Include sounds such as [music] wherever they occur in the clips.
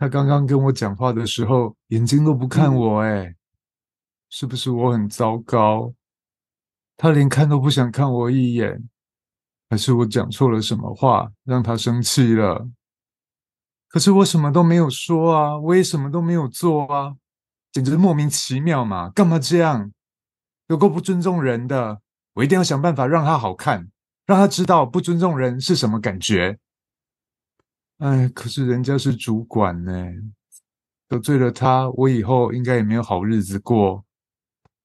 他刚刚跟我讲话的时候，眼睛都不看我，哎，是不是我很糟糕？他连看都不想看我一眼，还是我讲错了什么话，让他生气了？可是我什么都没有说啊，我也什么都没有做啊，简直莫名其妙嘛！干嘛这样？有够不尊重人的！我一定要想办法让他好看，让他知道不尊重人是什么感觉。哎，可是人家是主管呢，得罪了他，我以后应该也没有好日子过。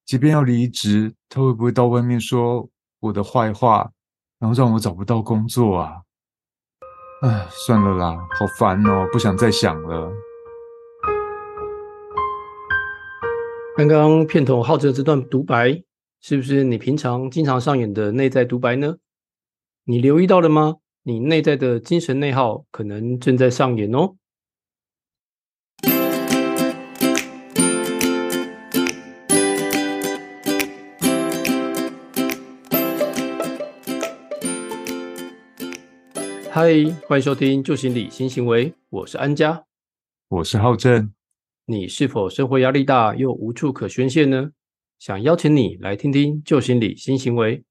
即便要离职，他会不会到外面说我的坏话，然后让我找不到工作啊？唉，算了啦，好烦哦，不想再想了。刚刚片头浩哲这段独白，是不是你平常经常上演的内在独白呢？你留意到了吗？你内在的精神内耗可能正在上演哦。嗨，欢迎收听旧心理新行为，我是安家，我是浩正。你是否生活压力大又无处可宣泄呢？想邀请你来听听旧心理新行为，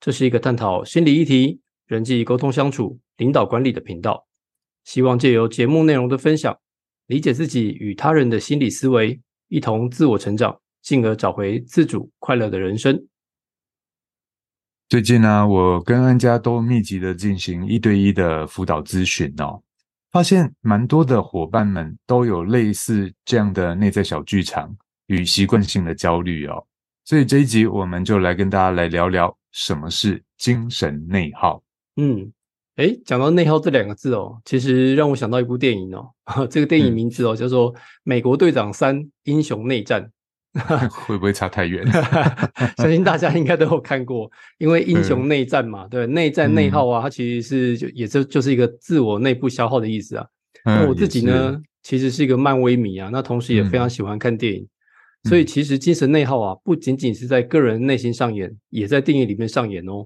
这是一个探讨心理议题、人际沟通相处、领导管理的频道。希望借由节目内容的分享，理解自己与他人的心理思维，一同自我成长，进而找回自主快乐的人生。最近呢，我跟安家都密集的进行一对一的辅导咨询哦，发现蛮多的伙伴们都有类似这样的内在小剧场与习惯性的焦虑哦，所以这一集我们就来跟大家来聊聊什么是精神内耗。嗯，哎，讲到内耗这两个字哦，其实让我想到一部电影哦，[laughs] 这个电影名字哦叫做《美国队长三：英雄内战》。[laughs] 会不会差太远？[laughs] 相信大家应该都有看过，因为英雄内战嘛，对，内战内耗啊，它其实是就也就就是一个自我内部消耗的意思啊。那我自己呢，其实是一个漫威迷啊，那同时也非常喜欢看电影，所以其实精神内耗啊，不仅仅是在个人内心上演，也在电影里面上演哦。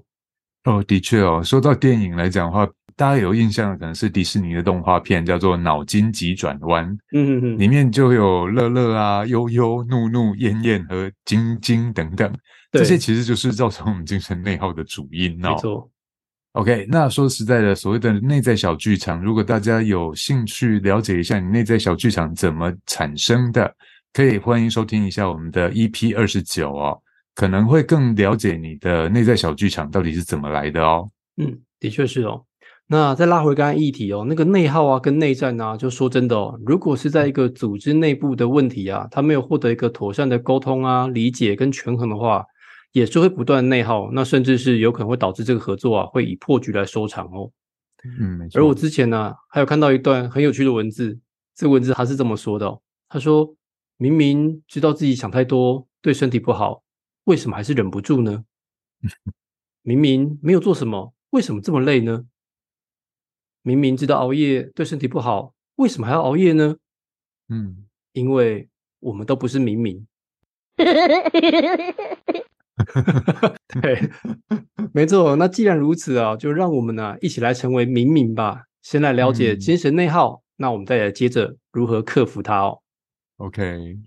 哦，的确哦，说到电影来讲的话。大家有印象的可能是迪士尼的动画片，叫做《脑筋急转弯》。嗯嗯嗯，里面就有乐乐啊、悠悠、怒怒、燕燕和晶晶等等，这些其实就是造成我们精神内耗的主因哦。没错。OK，那说实在的，所谓的内在小剧场，如果大家有兴趣了解一下你内在小剧场怎么产生的，可以欢迎收听一下我们的 EP 二十九哦，可能会更了解你的内在小剧场到底是怎么来的哦。嗯，的确是哦。那再拉回刚刚议题哦，那个内耗啊，跟内战啊，就说真的哦，如果是在一个组织内部的问题啊，他没有获得一个妥善的沟通啊、理解跟权衡的话，也是会不断内耗，那甚至是有可能会导致这个合作啊，会以破局来收场哦。嗯，而我之前呢，还有看到一段很有趣的文字，这文字他是这么说的哦，他说明明知道自己想太多对身体不好，为什么还是忍不住呢？明明没有做什么，为什么这么累呢？明明知道熬夜对身体不好，为什么还要熬夜呢？嗯，因为我们都不是明明。[laughs] 对，没错。那既然如此啊，就让我们呢一起来成为明明吧。先来了解精神内耗，那我们再来接着如何克服它哦。OK，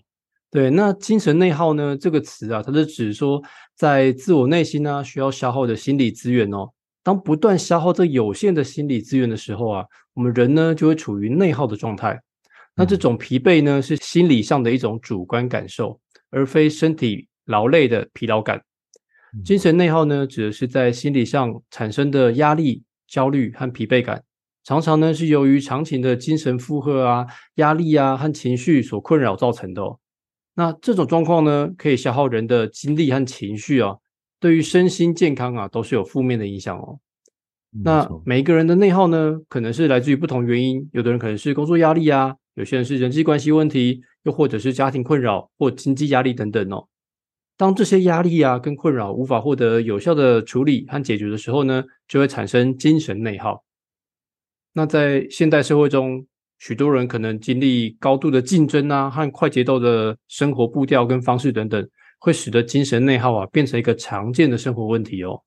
对，那精神内耗呢这个词啊，它是指说在自我内心呢需要消耗的心理资源哦。当不断消耗这有限的心理资源的时候啊，我们人呢就会处于内耗的状态。那这种疲惫呢，是心理上的一种主观感受，而非身体劳累的疲劳感。精神内耗呢，指的是在心理上产生的压力、焦虑和疲惫感，常常呢是由于长期的精神负荷啊、压力啊和情绪所困扰造成的。那这种状况呢，可以消耗人的精力和情绪啊。对于身心健康啊，都是有负面的影响哦。那每一个人的内耗呢，可能是来自于不同原因。有的人可能是工作压力啊，有些人是人际关系问题，又或者是家庭困扰或经济压力等等哦。当这些压力啊跟困扰无法获得有效的处理和解决的时候呢，就会产生精神内耗。那在现代社会中，许多人可能经历高度的竞争啊和快节奏的生活步调跟方式等等。会使得精神内耗啊变成一个常见的生活问题哦，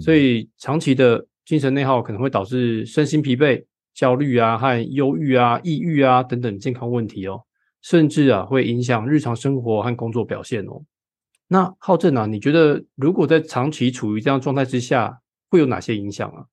所以长期的精神内耗可能会导致身心疲惫、焦虑啊和忧郁啊、抑郁啊等等健康问题哦，甚至啊会影响日常生活和工作表现哦。那浩正啊，你觉得如果在长期处于这样状态之下，会有哪些影响啊？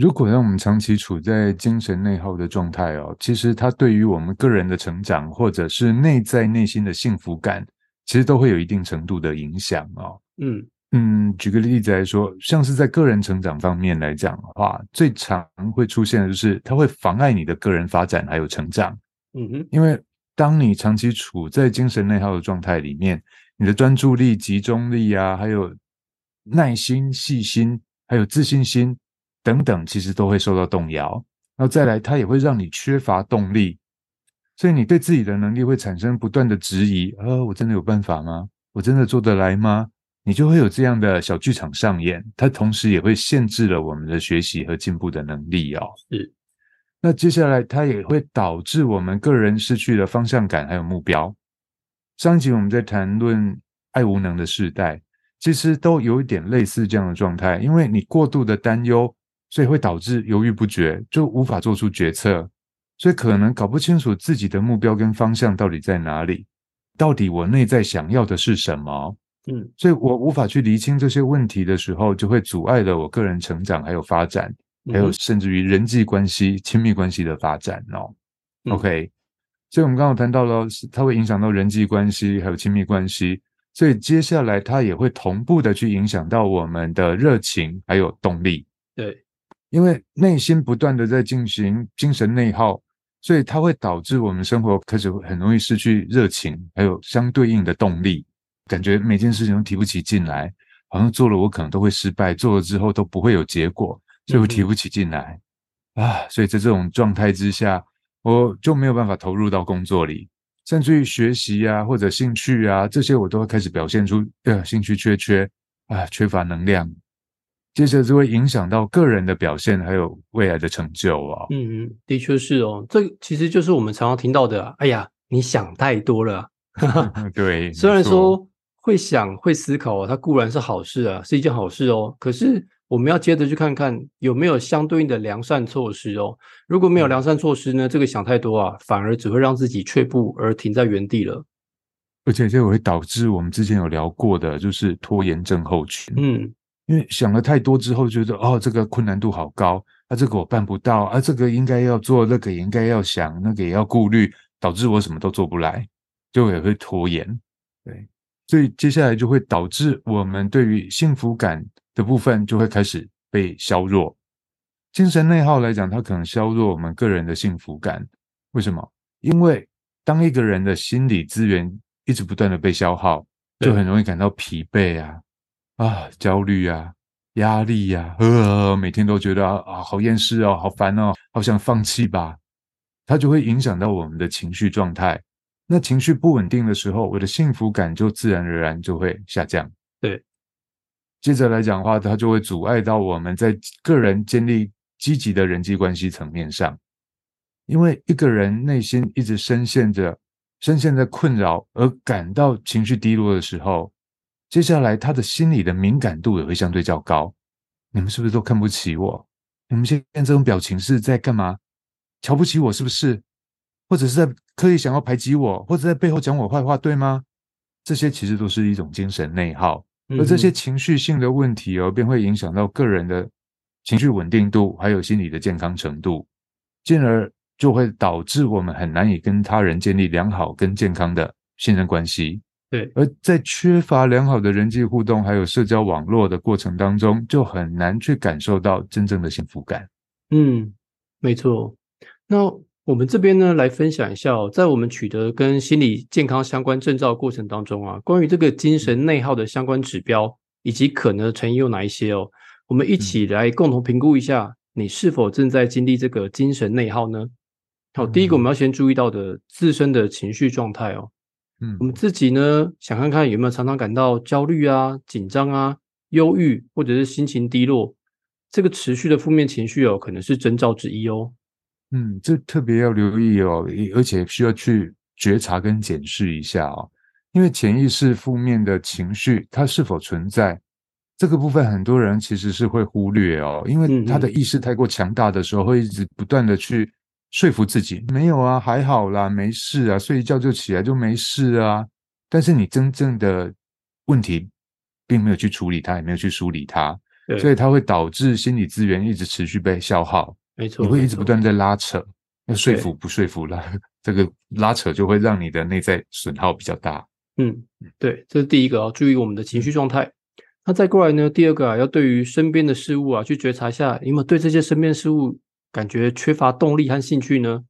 如果让我们长期处在精神内耗的状态哦，其实它对于我们个人的成长，或者是内在内心的幸福感，其实都会有一定程度的影响哦。嗯嗯，举个例子来说，像是在个人成长方面来讲的话，最常会出现的就是它会妨碍你的个人发展还有成长。嗯哼，因为当你长期处在精神内耗的状态里面，你的专注力、集中力啊，还有耐心、细心，还有自信心等等，其实都会受到动摇。然后再来，它也会让你缺乏动力，所以你对自己的能力会产生不断的质疑：啊，我真的有办法吗？我真的做得来吗？你就会有这样的小剧场上演，它同时也会限制了我们的学习和进步的能力哦。是。那接下来，它也会导致我们个人失去了方向感还有目标。上一集我们在谈论爱无能的时代，其实都有一点类似这样的状态。因为你过度的担忧，所以会导致犹豫不决，就无法做出决策，所以可能搞不清楚自己的目标跟方向到底在哪里，到底我内在想要的是什么。嗯，所以我无法去厘清这些问题的时候，就会阻碍了我个人成长还有发展，还有甚至于人际关系、亲密关系的发展哦。OK。所以，我们刚刚谈到了，它会影响到人际关系，还有亲密关系。所以，接下来它也会同步的去影响到我们的热情，还有动力。对，因为内心不断的在进行精神内耗，所以它会导致我们生活开始很容易失去热情，还有相对应的动力，感觉每件事情都提不起劲来，好像做了我可能都会失败，做了之后都不会有结果，所以我提不起劲来啊。所以在这种状态之下。我就没有办法投入到工作里，甚至于学习啊或者兴趣啊这些，我都会开始表现出呃兴趣缺缺啊缺乏能量，接着就会影响到个人的表现还有未来的成就啊。嗯嗯，的确是哦，这其实就是我们常常听到的，哎呀，你想太多了。[laughs] 对，[laughs] 虽然说会想会思考，它固然是好事啊，是一件好事哦，可是。我们要接着去看看有没有相对应的良善措施哦。如果没有良善措施呢，这个想太多啊，反而只会让自己却步而停在原地了。而且这会导致我们之前有聊过的，就是拖延症候群。嗯，因为想了太多之后，觉得哦，这个困难度好高，啊，这个我办不到，啊，这个应该要做，那个也应该要想，那个也要顾虑，导致我什么都做不来，就也会拖延。对，所以接下来就会导致我们对于幸福感。的部分就会开始被削弱，精神内耗来讲，它可能削弱我们个人的幸福感。为什么？因为当一个人的心理资源一直不断的被消耗，就很容易感到疲惫啊、啊焦虑啊、压力呀，呃，每天都觉得啊好厌世哦，好烦哦，好想放弃吧。它就会影响到我们的情绪状态。那情绪不稳定的时候，我的幸福感就自然而然就会下降。对。接着来讲的话，它就会阻碍到我们在个人建立积极的人际关系层面上，因为一个人内心一直深陷着、深陷在困扰而感到情绪低落的时候，接下来他的心理的敏感度也会相对较高。你们是不是都看不起我？你们现在这种表情是在干嘛？瞧不起我是不是？或者是在刻意想要排挤我，或者在背后讲我坏话，对吗？这些其实都是一种精神内耗。而这些情绪性的问题哦，便会影响到个人的情绪稳定度，还有心理的健康程度，进而就会导致我们很难以跟他人建立良好跟健康的信任关系。对，而在缺乏良好的人际互动，还有社交网络的过程当中，就很难去感受到真正的幸福感。嗯，没错。那。我们这边呢，来分享一下，在我们取得跟心理健康相关证照过程当中啊，关于这个精神内耗的相关指标以及可能的成因有哪一些哦？我们一起来共同评估一下，你是否正在经历这个精神内耗呢？好，第一个我们要先注意到的自身的情绪状态哦。嗯，我们自己呢，想看看有没有常常感到焦虑啊、紧张啊、忧郁或者是心情低落，这个持续的负面情绪哦，可能是征兆之一哦。嗯，这特别要留意哦，而且需要去觉察跟检视一下哦，因为潜意识负面的情绪它是否存在，这个部分很多人其实是会忽略哦，因为他的意识太过强大的时候，会一直不断的去说服自己，没有啊，还好啦，没事啊，睡一觉就起来就没事啊。但是你真正的问题并没有去处理它，也没有去梳理它，所以它会导致心理资源一直持续被消耗，没错，你会一直不断在拉扯，要说服不说服啦，[laughs] 这个拉扯就会让你的内在损耗比较大。嗯，对，这是第一个啊，注意我们的情绪状态。那再过来呢，第二个啊，要对于身边的事物啊，去觉察一下，你有没有对这些身边事物感觉缺乏动力和兴趣呢？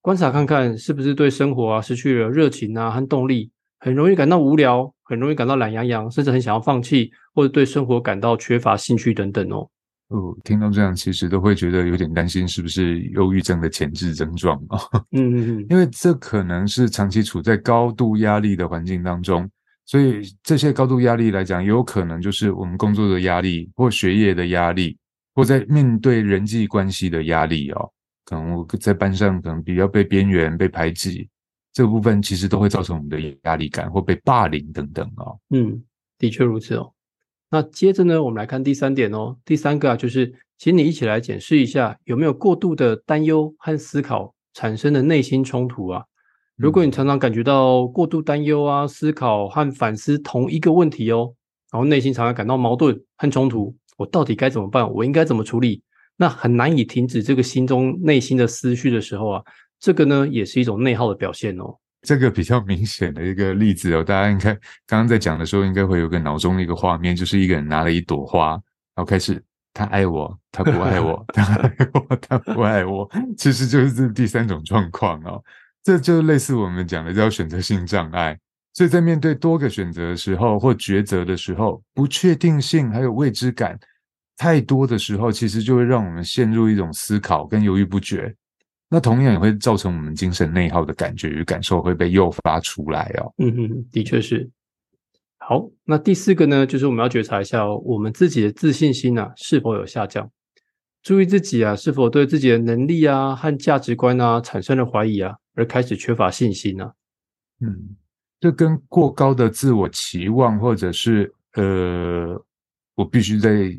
观察看看是不是对生活啊失去了热情啊和动力，很容易感到无聊，很容易感到懒洋洋，甚至很想要放弃，或者对生活感到缺乏兴趣等等哦。哦，听到这样，其实都会觉得有点担心，是不是忧郁症的前置症状啊？嗯嗯嗯，因为这可能是长期处在高度压力的环境当中，所以这些高度压力来讲，也有可能就是我们工作的压力，或学业的压力，或在面对人际关系的压力哦。可能我在班上可能比较被边缘、被排挤，这个部分其实都会造成我们的压力感，或被霸凌等等哦。嗯，的确如此哦。那接着呢，我们来看第三点哦。第三个啊，就是请你一起来检视一下，有没有过度的担忧和思考产生的内心冲突啊？如果你常常感觉到过度担忧啊、思考和反思同一个问题哦，然后内心常常感到矛盾和冲突，我到底该怎么办？我应该怎么处理？那很难以停止这个心中内心的思绪的时候啊，这个呢也是一种内耗的表现哦。这个比较明显的一个例子哦，大家应该刚刚在讲的时候，应该会有个脑中的一个画面，就是一个人拿了一朵花，然后开始他爱我，他不爱我，[laughs] 他爱我，他不爱我，其实就是这第三种状况哦。这就类似我们讲的叫选择性障碍。所以在面对多个选择的时候，或抉择的时候，不确定性还有未知感太多的时候，其实就会让我们陷入一种思考跟犹豫不决。那同样也会造成我们精神内耗的感觉与感受会被诱发出来哦。嗯哼，的确是。好，那第四个呢，就是我们要觉察一下哦，我们自己的自信心啊是否有下降？注意自己啊是否对自己的能力啊和价值观啊产生了怀疑啊，而开始缺乏信心啊。嗯，这跟过高的自我期望，或者是呃，我必须再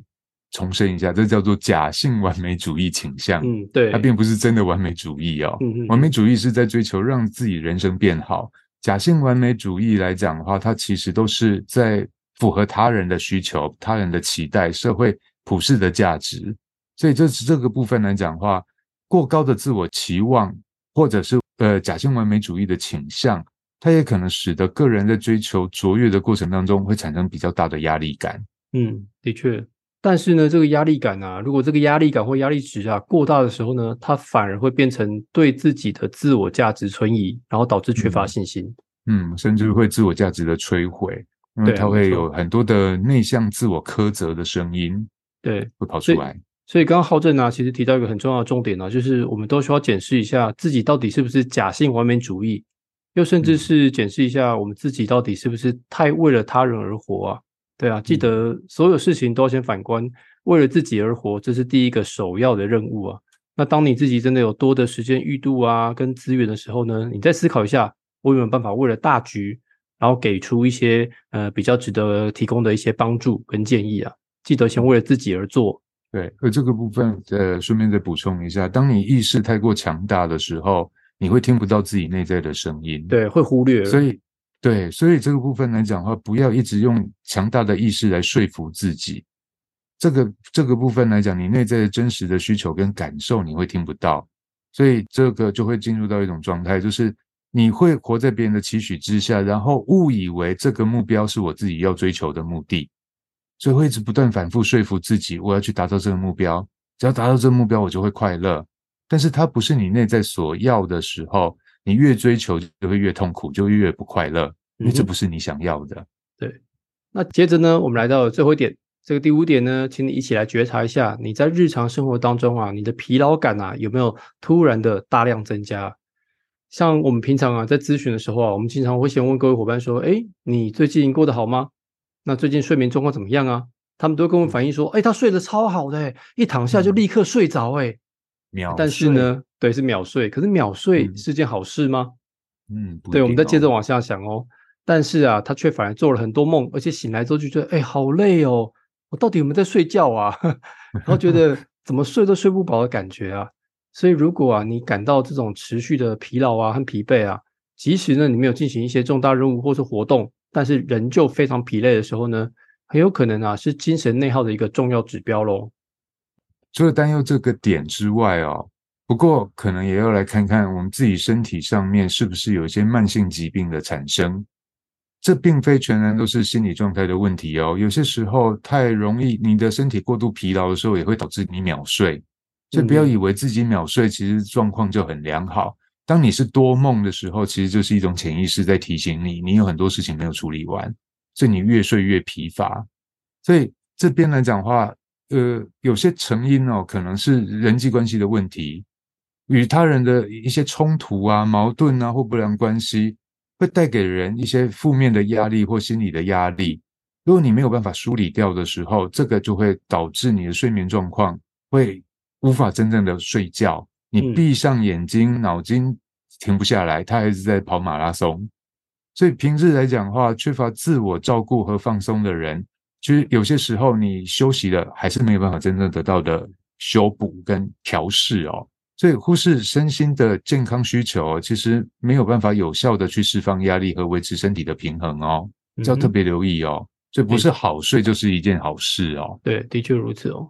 重申一下，这叫做假性完美主义倾向。嗯，对，它并不是真的完美主义哦。嗯嗯完美主义是在追求让自己人生变好。假性完美主义来讲的话，它其实都是在符合他人的需求、他人的期待、社会普世的价值。所以这是这个部分来讲的话，过高的自我期望，或者是呃假性完美主义的倾向，它也可能使得个人在追求卓越的过程当中，会产生比较大的压力感。嗯，的确。但是呢，这个压力感啊，如果这个压力感或压力值啊过大的时候呢，它反而会变成对自己的自我价值存疑，然后导致缺乏信心。嗯，甚至会自我价值的摧毁，因为它会有很多的内向自我苛责的声音对，会跑出来。所以刚刚浩正啊，其实提到一个很重要的重点呢、就是我们都需要检视一下自己到底是不是假性完美主义，又甚至嗯是检视一下我们自己到底是不是太为了他人而活啊？对啊，记得所有事情都要先反观，为了自己而活，这是第一个首要的任务啊。那当你自己真的有多的时间裕度啊，跟资源的时候呢，你再思考一下，我有没有办法为了大局，然后给出一些呃比较值得提供的一些帮助跟建议啊。记得先为了自己而做，对，而这个部分，呃，顺便再补充一下，当你意识太过强大的时候，你会听不到自己内在的声音。，对，会忽略。所以，对，所以这个部分来讲的话，不要一直用强大的意识来说服自己。这个这个部分来讲，你内在的真实的需求跟感受，你会听不到，所以这个就会进入到一种状态，就是你会活在别人的期许之下，然后误以为这个目标是我自己要追求的目的，所以会一直不断反复说服自己，我要去达到这个目标，只要达到这个目标，我就会快乐。但是它不是你内在所要的时候，你越追求就会越痛苦，就会越不快乐，因为这不是你想要的。对那接着呢，我们来到了最后一点，这个第五点呢，请你一起来觉察一下，你在日常生活当中啊，你的疲劳感啊，有没有突然的大量增加？像我们平常啊，在咨询的时候啊，我们经常会先问各位伙伴说：“哎，你最近过得好吗？那最近睡眠状况怎么样啊？”他们都会跟我反映说：“哎，他睡得超好的，一躺下就立刻睡着。”哎，秒但是，呢，对，是秒睡。可是秒睡嗯是件好事吗？嗯，对，我们再接着往下想哦。但是啊，他却反而做了很多梦，而且醒来之后就觉得，哎，好累哦，我到底有没有在睡觉啊？[laughs] 然后觉得 [laughs] 怎么睡都睡不饱的感觉啊。所以如果啊你感到这种持续的疲劳啊和疲惫啊，即使呢你没有进行一些重大任务或是活动，但是仍旧非常疲累的时候呢，很有可能啊是精神内耗的一个重要指标喽。除了担忧这个点之外哦，不过可能也要来看看我们自己身体上面是不是有一些慢性疾病的产生。这并非全然都是心理状态的问题哦，有些时候太容易，你的身体过度疲劳的时候，也会导致你秒睡。所以不要以为自己秒睡，其实状况就很良好。当你是多梦的时候，其实就是一种潜意识在提醒你，你有很多事情没有处理完，所以你越睡越疲乏。所以这边来讲话，呃，有些成因哦，可能是人际关系的问题，与他人的一些冲突啊、矛盾啊或不良关系。会带给人一些负面的压力或心理的压力。如果你没有办法梳理掉的时候，这个就会导致你的睡眠状况会无法真正的睡觉。你闭上眼睛，脑筋停不下来，他还是在跑马拉松。所以平日来讲的话，缺乏自我照顾和放松的人，其实有些时候你休息了，还是没有办法真正得到的修补跟调试哦。所以忽视身心的健康需求，其实没有办法有效的去释放压力和维持身体的平衡哦，要特别留意哦。这不是好睡就是一件好事哦。对，的确如此哦。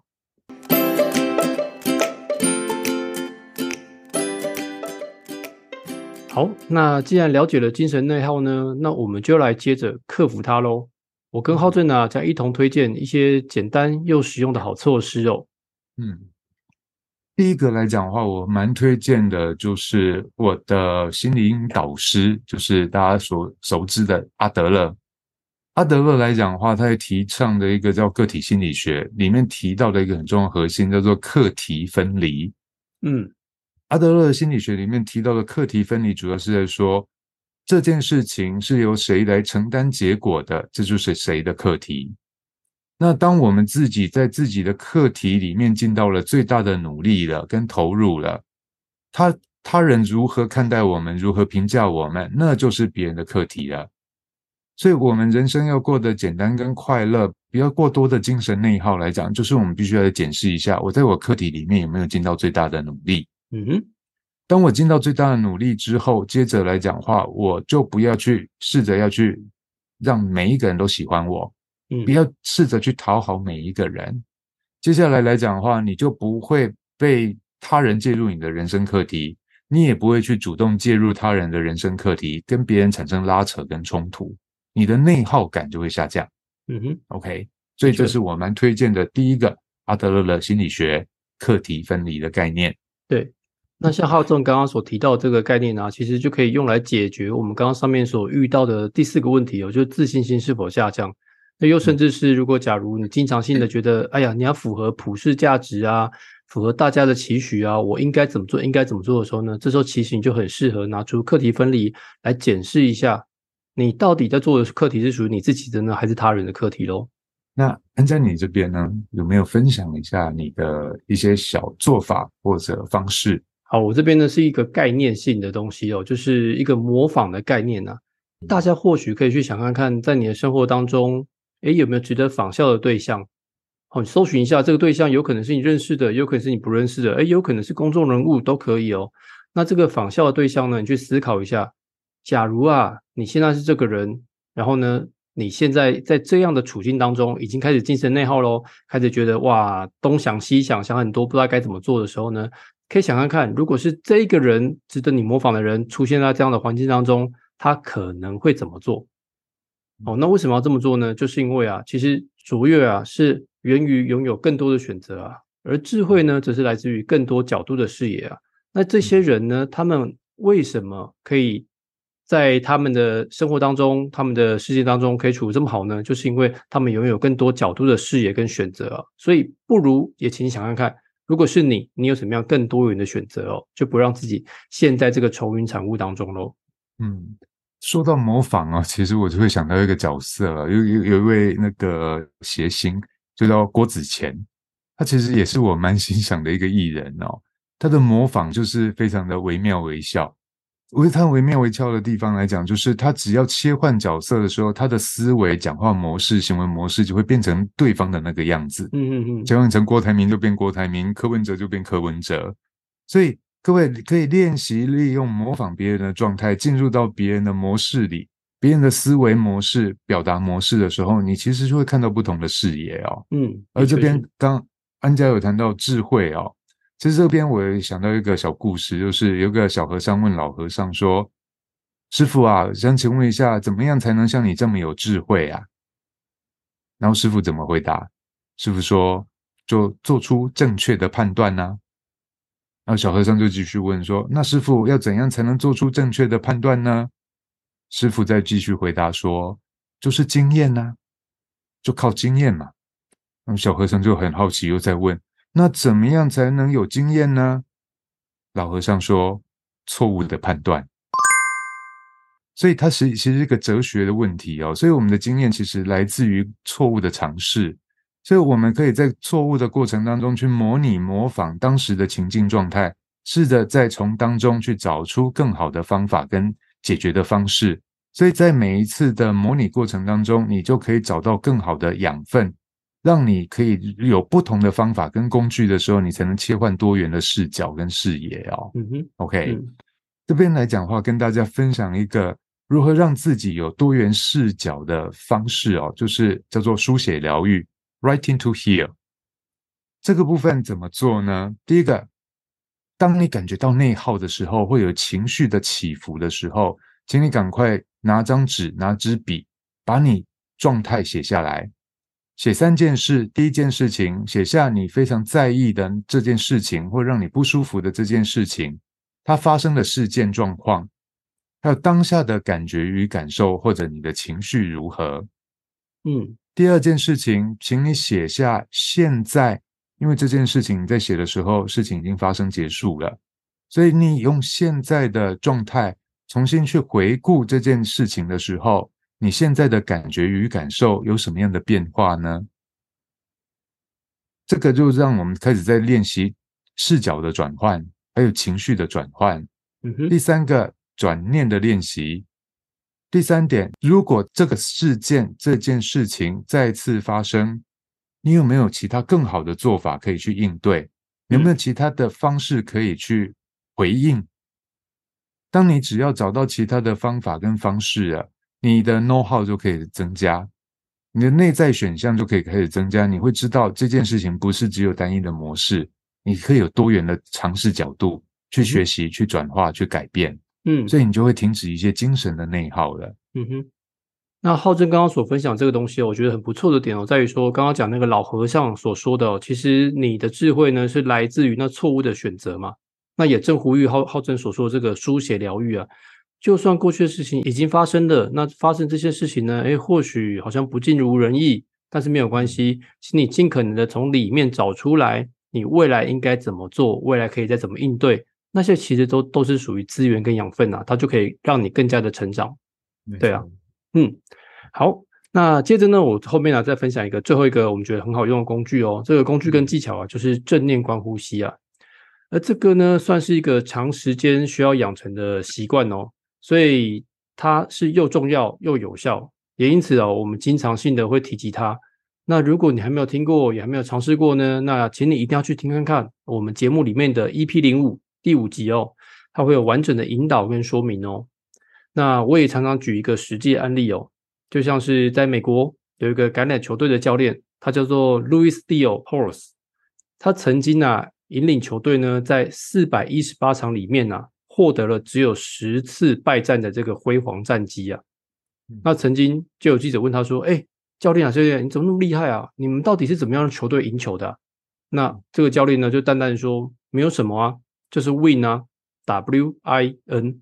好，那既然了解了精神内耗呢，那我们就来接着克服它喽。我跟浩正呢将一同推荐一些简单又实用的好措施哦。嗯。第一个来讲的话，我蛮推荐的，就是我的心灵导师，就是大家所熟知的阿德勒。阿德勒来讲的话，他也提倡的一个叫个体心理学，里面提到的一个很重要核心叫做课题分离。嗯，阿德勒心理学里面提到的课题分离，主要是在说这件事情是由谁来承担结果的，这就是谁的课题。那当我们自己在自己的课题里面尽到了最大的努力了，跟投入了，他他人如何看待我们，如何评价我们，那就是别人的课题了。所以，我们人生要过得简单跟快乐，不要过多的精神内耗来讲，就是我们必须要检视一下，我在我课题里面有没有尽到最大的努力。嗯哼，当我尽到最大的努力之后，接着来讲话，我就不要去试着要去让每一个人都喜欢我。不要试着去讨好每一个人。接下来来讲的话，你就不会被他人介入你的人生课题，你也不会去主动介入他人的人生课题，跟别人产生拉扯跟冲突，你的内耗感就会下降。嗯哼，OK，所以这是我蛮推荐的第一个阿德勒的心理学课题分离的概念。对，那像浩正刚刚所提到这个概念呢，其实就可以用来解决我们刚刚上面所遇到的第四个问题哦，就是自信心是否下降。那又甚至是，如果假如你经常性的觉得，哎呀，你要符合普世价值啊，符合大家的期许啊，我应该怎么做，应该怎么做的时候呢？这时候其实你就很适合拿出课题分离来检视一下，你到底在做的课题是属于你自己的呢，还是他人的课题喽？那安在你这边呢，有没有分享一下你的一些小做法或者方式？好，我这边呢是一个概念性的东西哦，就是一个模仿的概念呢。大家或许可以去想看看，在你的生活当中。诶，有没有值得仿效的对象？好，搜寻一下这个对象，有可能是你认识的，有可能是你不认识的，诶，有可能是公众人物，都可以哦。那这个仿效的对象呢，你去思考一下。假如啊，你现在是这个人，然后呢，你现在在这样的处境当中，已经开始精神内耗喽，开始觉得哇，东想西想，想很多，不知道该怎么做的时候呢，可以想看看，如果是这个人值得你模仿的人出现在这样的环境当中，他可能会怎么做？哦，那为什么要这么做呢？就是因为啊，其实卓越啊是源于拥有更多的选择啊，而智慧呢，则是来自于更多角度的视野啊。那这些人呢，他们为什么可以在他们的生活当中、他们的世界当中可以处这么好呢？就是因为他们拥有更多角度的视野跟选择啊。所以，不如也请你想看看，如果是你，你有什么样更多元的选择哦，就不让自己陷在这个愁云惨雾当中喽。嗯。说到模仿啊，其实我就会想到一个角色了，有有有一位那个谐星，就叫郭子乾，他其实也是我蛮 [laughs] 欣赏的一个艺人哦。他的模仿就是非常的惟妙惟肖，为他惟妙惟肖的地方来讲，就是他只要切换角色的时候，他的思维、讲话模式、行为模式就会变成对方的那个样子。嗯嗯嗯，切换成郭台铭就变郭台铭，柯文哲就变柯文哲。所以各位可以练习利用模仿别人的状态，进入到别人的模式里，别人的思维模式、表达模式的时候，你其实就会看到不同的视野哦。嗯，而这边刚安家有谈到智慧哦，其实这边我也想到一个小故事，就是有个小和尚问老和尚说：“师傅啊，想请问一下，怎么样才能像你这么有智慧啊？”然后师傅怎么回答？师傅说：“就做出正确的判断呢、然后小和尚就继续问说：“那师傅要怎样才能做出正确的判断呢？”师傅再继续回答说：“就是经验呐、就靠经验嘛。”那么小和尚就很好奇，又在问：“那怎么样才能有经验呢？”老和尚说：“错误的判断。”所以它是其实是一个哲学的问题哦。所以我们的经验其实来自于错误的尝试，所以我们可以在错误的过程当中去模拟、模仿当时的情境状态，试着再从当中去找出更好的方法跟解决的方式。所以在每一次的模拟过程当中，你就可以找到更好的养分，让你可以有不同的方法跟工具的时候，你才能切换多元的视角跟视野哦。嗯哼，OK，、嗯这边来讲的话，跟大家分享一个如何让自己有多元视角的方式哦，就是叫做书写疗愈 （Writing to Heal）。这个部分怎么做呢？第一个，当你感觉到内耗的时候，会有情绪的起伏的时候，请你赶快拿张纸、拿支笔，把你状态写下来。写三件事，第一件事情写下你非常在意的这件事情，或让你不舒服的这件事情，它发生的事件状况，还有当下的感觉与感受，或者你的情绪如何。嗯第二件事情，请你写下现在，因为这件事情你在写的时候，事情已经发生结束了，所以你用现在的状态重新去回顾这件事情的时候，你现在的感觉与感受有什么样的变化呢？这个就让我们开始在练习视角的转换，还有情绪的转换。嗯，第三个转念的练习。第三点，如果这个事件、这件事情再次发生，你有没有其他更好的做法可以去应对？有没有其他的方式可以去回应？当你只要找到其他的方法跟方式啊，你的 know how 就可以增加，你的内在选项就可以开始增加。你会知道这件事情不是只有单一的模式，你可以有多元的尝试角度去学习、去转化、去改变。嗯，所以你就会停止一些精神的内耗了。嗯哼，那浩正刚刚所分享这个东西哦，我觉得很不错的点哦，在于说刚刚讲那个老和尚所说的哦，其实你的智慧呢是来自于那错误的选择嘛。那也正呼吁浩浩正所说的这个书写疗愈啊，就算过去的事情已经发生了，那发生这些事情呢，诶，或许好像不尽如人意，但是没有关系，请你尽可能的从里面找出来，你未来应该怎么做，未来可以再怎么应对，那些其实都都是属于资源跟养分啊，它就可以让你更加的成长。对啊，嗯，好，那接着呢，我后面呢再分享一个最后一个我们觉得很好用的工具哦。这个工具跟技巧啊，就是正念观呼吸啊。而这个呢，算是一个长时间需要养成的习惯哦，所以它是又重要又有效，也因此哦，我们经常性的会提及它。那如果你还没有听过，也还没有尝试过呢，那请你一定要去听看看我们节目里面的 EP 零五第五集哦，它会有完整的引导跟说明哦。那我也常常举一个实际案例哦，就像是在美国有一个橄榄球队的教练，他叫做 Louis Steele Horse，他曾经啊引领球队呢在四百一十八场里面啊获得了只有十次败战的这个辉煌战绩啊。那曾经就有记者问他说：“哎，教练啊，教练，你怎么那么厉害啊？你们到底是怎么样让球队赢球的啊、那这个教练呢就淡淡地说：“没有什么啊，就是 win 啊，W I N。”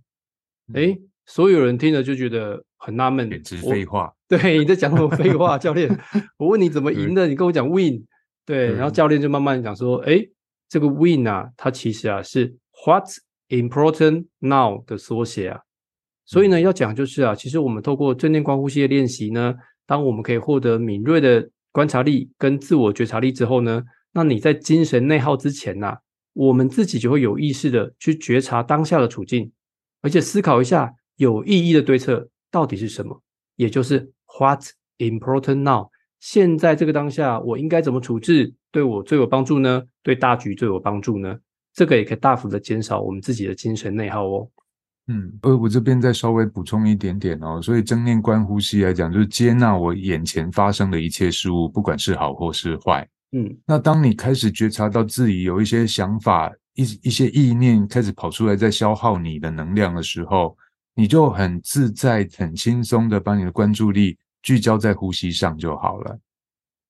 哎，所有人听了就觉得很纳闷，简直废话。对，你在讲什么废话，教练？[laughs] 我问你怎么赢的，你跟我讲 win。对，然后教练就慢慢讲说，哎，这个 win 啊，它其实啊是 what's important now 的缩写啊。所以呢，要讲就是啊，其实我们透过正念观呼吸的练习呢，当我们可以获得敏锐的观察力跟自我觉察力之后呢，那你在精神内耗之前呐、我们自己就会有意识的去觉察当下的处境，而且思考一下有意义的对策到底是什么，也就是 What's important now？现在这个当下，我应该怎么处置，对我最有帮助呢？对大局最有帮助呢？这个也可以大幅的减少我们自己的精神内耗哦。嗯，呃，我这边再稍微补充一点点哦。所以正念观呼吸来讲，就是接纳我眼前发生的一切事物，不管是好或是坏。嗯，那当你开始觉察到自己有一些想法、一一些意念开始跑出来，在消耗你的能量的时候，你就很自在、很轻松的把你的关注力聚焦在呼吸上就好了。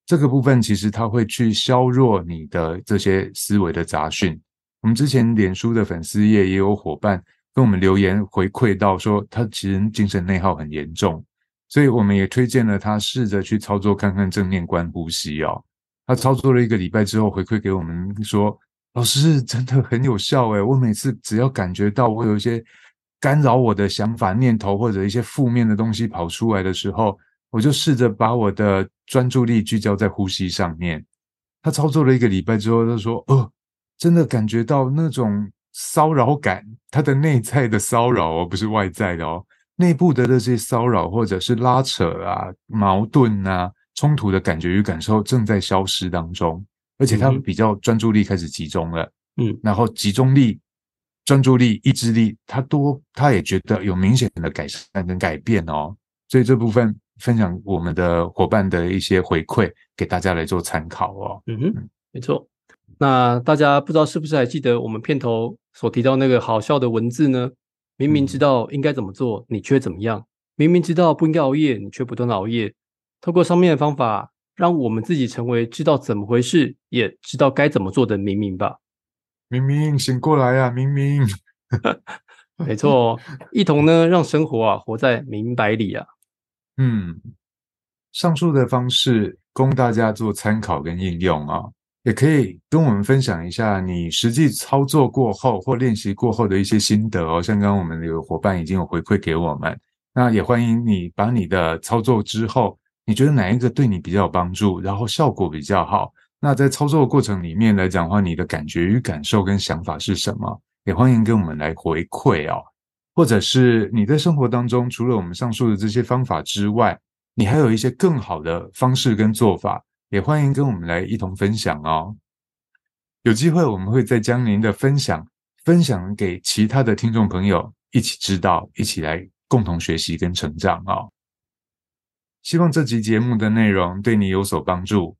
这个部分其实它会去削弱你的这些思维的杂讯。我们之前脸书的粉丝页也有伙伴跟我们留言回馈到说，他其实精神内耗很严重，所以我们也推荐了他试着去操作看看正念观呼吸哦。他操作了一个礼拜之后，回馈给我们说：“老师真的很有效诶，我每次只要感觉到我有一些干扰我的想法、念头或者一些负面的东西跑出来的时候，我就试着把我的专注力聚焦在呼吸上面。”他操作了一个礼拜之后，他说：“哦。”真的感觉到那种骚扰感，他的内在的骚扰哦，不是外在的哦，内部的这些骚扰或者是拉扯啊、矛盾啊、冲突的感觉与感受正在消失当中，而且他比较专注力开始集中了，嗯，然后集中力、专注力、意志力，他多他也觉得有明显的改善跟改变哦，所以这部分分享我们的伙伴的一些回馈给大家来做参考哦，嗯哼，没错。那大家不知道是不是还记得我们片头所提到那个好笑的文字呢？明明知道应该怎么做，你却怎么样？明明知道不应该熬夜，你却不断熬夜。透过上面的方法，让我们自己成为知道怎么回事，也知道该怎么做的明明吧。明明醒过来呀，明明。[laughs] 没错，一同呢，让生活啊活在明白里啊。嗯，上述的方式供大家做参考跟应用啊。也可以跟我们分享一下你实际操作过后或练习过后的一些心得哦。像刚刚我们有伙伴已经有回馈给我们，那也欢迎你把你的操作之后，你觉得哪一个对你比较有帮助，然后效果比较好？那在操作的过程里面来讲的话，你的感觉与感受跟想法是什么？也欢迎跟我们来回馈哦。或者是你在生活当中，除了我们上述的这些方法之外，你还有一些更好的方式跟做法。也欢迎跟我们来一同分享哦。有机会我们会再将您的分享分享给其他的听众朋友，一起知道，一起来共同学习跟成长哦。希望这集节目的内容对你有所帮助。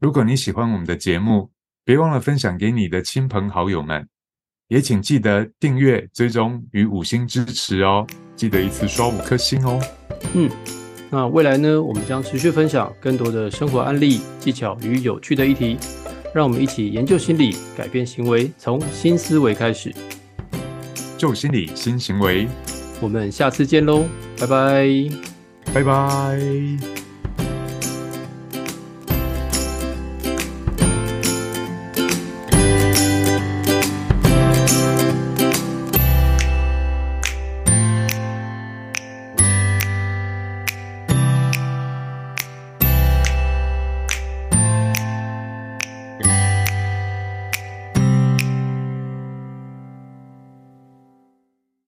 如果你喜欢我们的节目，别忘了分享给你的亲朋好友们，也请记得订阅、追踪与五星支持哦。记得一次刷五颗星哦。嗯。那未来呢？我们将持续分享更多的生活案例、技巧与有趣的议题，让我们一起研究心理，改变行为，从新思维开始。旧心理新行为，我们下次见喽，拜拜，拜拜。